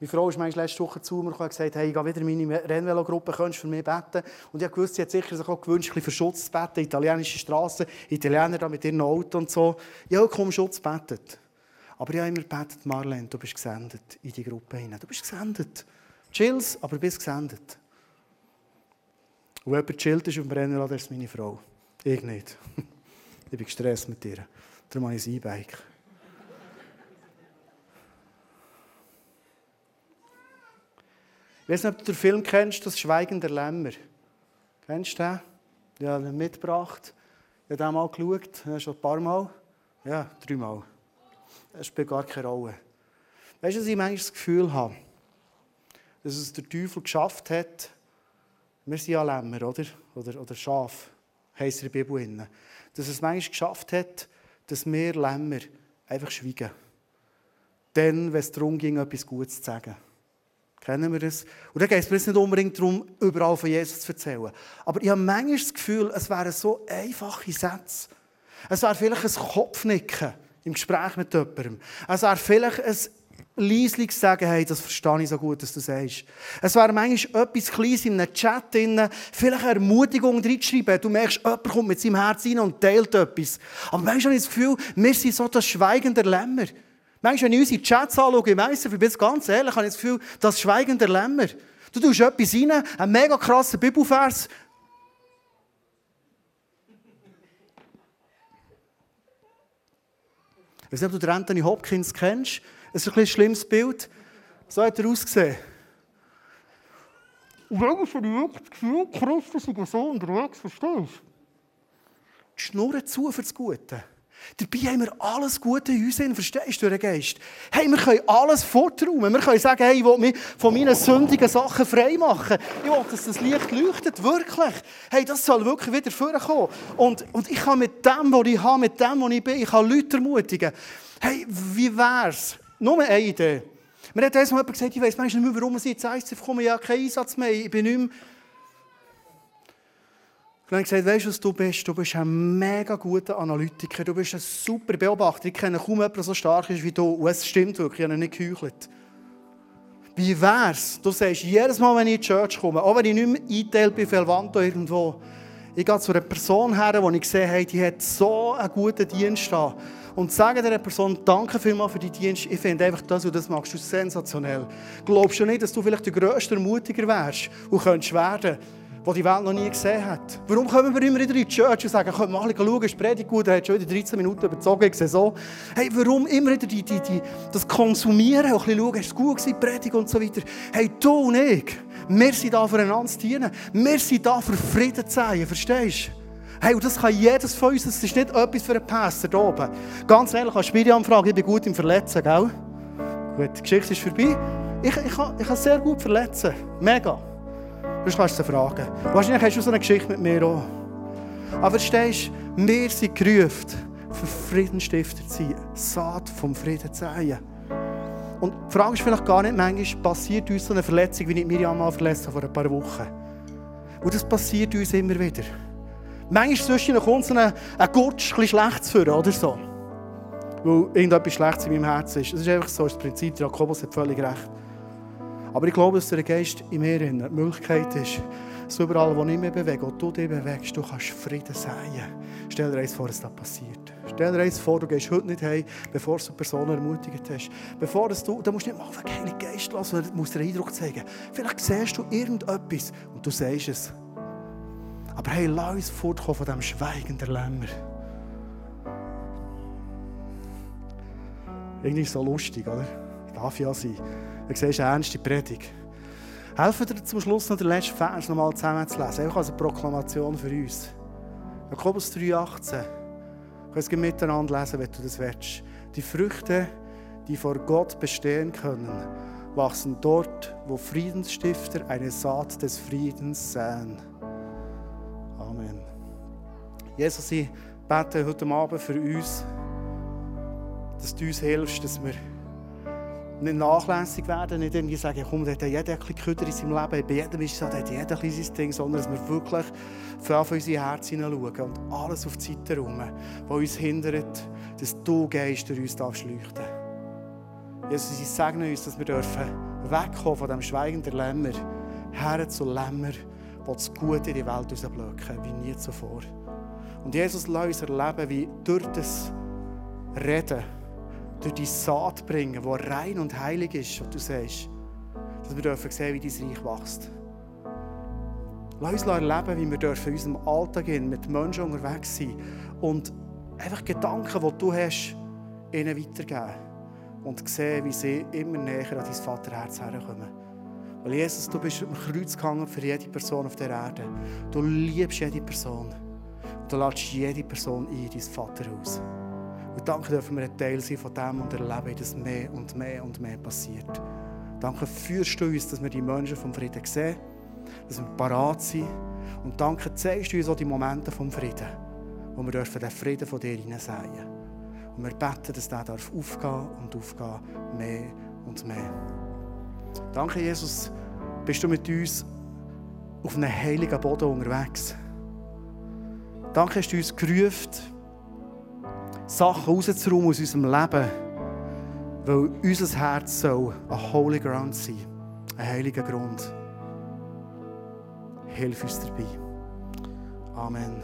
Meine Frau ist manchmal letzte Woche zu mir und gesagt, hey, ich gehe wieder in meine Rennvelo-Gruppe, könntest du für mich beten? Und ich wusste, sie hat sicher sich auch gewünscht, ein für Schutz zu beten, italienische Straßen, Italiener da mit ihrem Auto und so. Ja, komm, Schutz betet. Aber ich habe immer gebetet, Marlene, du bist gesendet in die Gruppe hinein. Du bist gesendet. Chills, aber du bist gesendet. Und jemand chillt ist auf dem Rennrad, das ist meine Frau. Ich nicht. [laughs] Ich bin gestresst mit ihr. Darum habe ich ein E-Bike. Ich weiß nicht, ob du den Film kennst, das Schweigen der Lämmer. Kennst du den? Ich habe ihn mitgebracht. Ich habe den mal geschaut, schon ein paar Mal. Ja, dreimal. Das spielt gar keine Rolle. Weißt du, dass ich manchmal das Gefühl habe, dass es der Teufel geschafft hat, wir sind ja Lämmer, oder? Oder, oder Schaf, heisst in der Bibel. Dass es manchmal geschafft hat, dass wir Lämmer einfach schweigen. Dann, wenn es darum ging, etwas Gutes zu sagen. Kennen wir das? Und dann geht es mir nicht unbedingt darum, überall von Jesus zu erzählen. Aber ich habe manchmal das Gefühl, es wären so einfache Sätze. Es wäre vielleicht ein Kopfnicken im Gespräch mit jemandem. Es wäre vielleicht ein leislich sagen, hey, das verstehe ich so gut, dass du sagst. Es wäre manchmal etwas Kleines in einem Chat drin, vielleicht eine Ermutigung reinschreiben. Du merkst, jemand kommt mit seinem Herz rein und teilt etwas. Aber manchmal habe ich das Gefühl, wir sind so das Schweigen der Lämmer. Manchmal, wenn ich unsere Chats anschaue, im ICF, ich bin ganz ehrlich, habe ich das Gefühl, das Schweigen der Lämmer. Du tust etwas rein, ein mega krasser Bibelvers. Ich weiß nicht, ob du Anthony Hopkins kennst. Es ist ein, ein schlimmes Bild. So hat er ausgesehen. Und habe ich wirklich das Gefühl, Christus ist so unterwegs, verstehst du? Die Schnurren zu für das Gute. Dabei haben wir alles Gute in uns, verstehst du, der Geist? Hey, wir können alles forträumen. Wir können sagen, hey, ich will mich von meinen sündigen Sachen frei machen. Ich will, dass das Licht leuchtet, wirklich. Hey, das soll wirklich wieder vorkommen. Und, und ich kann mit dem, was ich habe, mit dem, was ich bin, ich kann Leute ermutigen. Hey, wie wär's? Nur eine Idee. Mir hat einmal jemand gesagt, ich manchmal nicht mehr, warum sie jetzt kommen, ich habe keinen Einsatz mehr, ich bin nicht mehr dann habe ich gesagt, weißt du, was du bist? Du bist ein mega guter Analytiker, du bist ein super Beobachter. Ich kenne kaum jemanden, der so stark ist wie du. Und es stimmt wirklich, ich habe nicht geheuchelt. Wie wär's? Du sagst, jedes Mal, wenn ich in die Church komme, auch wenn ich nicht mehr eingeteilt bin, Felvanto irgendwo, ich gehe zu einer Person her, die ich gesehen habe, die hat so einen guten Dienst da. Und sage dieser Person, danke vielmals für deinen Dienst. Ich finde einfach das und das machst du sensationell. Glaubst du nicht, dass du vielleicht der grösste Ermutiger wärst und könntest werden? die die Welt noch nie gesehen hat. Warum kommen wir immer wieder in die Church und sagen, komm mal schauen, ist Predigt gut, er hat schon wieder 13 Minuten überzogen, ich sehe so. Hey, warum immer wieder die, die, die, das Konsumieren, auch ein bisschen schauen, ist es gut gewesen, Predigt und so weiter. Hey, du und ich, wir sind da füreinander zu dienen. Wir sind da für Frieden zu sein, verstehst du? Hey, und das kann jedes von uns, das ist nicht etwas für einen Pastor hier oben. Ganz ehrlich, als Miriam fragen, ich bin gut im Verletzen, gell? Gut, die Geschichte ist vorbei. Ich, ich, kann, ich kann sehr gut verletzen. Mega. Sonst kannst du sie fragen. Wahrscheinlich hast du so eine Geschichte mit mir auch. Aber verstehst du, wir sind gerufen, für Friedensstifter zu sein, Saat vom Frieden zu sein. Und die Frage ist vielleicht gar nicht, manchmal passiert uns so eine Verletzung, wie ich Miriam mal verletzt habe vor ein paar Wochen. Und das passiert uns immer wieder. Manchmal zwischen kommt so ein, ein Gurtsch ein schlecht zu führen, oder so. Weil irgendetwas Schlechtes in meinem Herzen ist. Das ist einfach so das Prinzip. Jakobus hat völlig recht. Aber ich glaube, dass der Geist in mir die Möglichkeit ist, so überall, wo ich mich bewege, wo du dich bewegst, du kannst Frieden sein. Stell dir eins vor, was da passiert. Stell dir eins vor, du gehst heute nicht heim, bevor du eine Person ermutigt hast. Bevor du, da musst du nicht mal auf den Heiligen Geist lassen, sondern musst dir Eindruck zeigen. Vielleicht siehst du irgendetwas und du sagst es. Aber hey, lass uns fortkommen von diesem Schweigen der Lämmer. Irgendwie so lustig, oder? Darf ja sein. Du siehst eine ernste Predigt. Helfen dir zum Schluss noch den letzten Vers nochmal zusammenzulesen. Einfach als eine Proklamation für uns. Jakobus 3,18. Du kannst es miteinander lesen, wenn du das willst. Die Früchte, die vor Gott bestehen können, wachsen dort, wo Friedensstifter eine Saat des Friedens säen. Jesus, ich bete heute Abend für uns, dass du uns hilfst, dass wir nicht nachlässig werden, nicht irgendwie sagen, komm, da hat jeder ein bisschen Köder in seinem Leben, bei jedem ist es so, da hat jeder ein bisschen sein Ding, sondern dass wir wirklich für unsere Herzen hineinschauen und alles auf die Seite rum, was uns hindert, dass du Geist durch uns leuchten Jesus, ich segne uns, dass wir dürfen wegkommen von dem Schweigen der Lämmer, her zu Lämmer, die das Gute in die Welt rausblöcken, wie nie zuvor. Und Jesus, lass uns erleben, wie durch das Reden, durch die Saat bringen, die rein und heilig ist, was du sagst, dass wir dürfen sehen, wie dein Reich wächst. Lass uns erleben, wie wir dürfen in unserem Alltag gehen, mit Menschen unterwegs sein und einfach Gedanken, die du hast, ihnen weitergeben und sehen, wie sie immer näher an dein Vaterherz herkommen. Weil Jesus, du bist am Kreuz gegangen für jede Person auf der Erde. Du liebst jede Person. Du lässt jede Person in dein Vaterhaus. Und danke dürfen wir ein Teil sein von dem und erleben, dass mehr und mehr und mehr passiert. Danke führst du uns, dass wir die Menschen vom Frieden sehen, dass wir parat sind. Und danke zeigst du uns auch die Momente vom Frieden, wo wir dürfen den Frieden von dir hineinsehen. Und wir beten, dass der darf aufgehen und aufgehen, mehr und mehr. Danke, Jesus, bist du mit uns auf einem heiligen Boden unterwegs. Danke, hast du uns gerufen, Sachen rauszuräumen aus unserem Leben, weil unser Herz soll ein Holy Ground sein, ein heiliger Grund. Hilf uns dabei. Amen.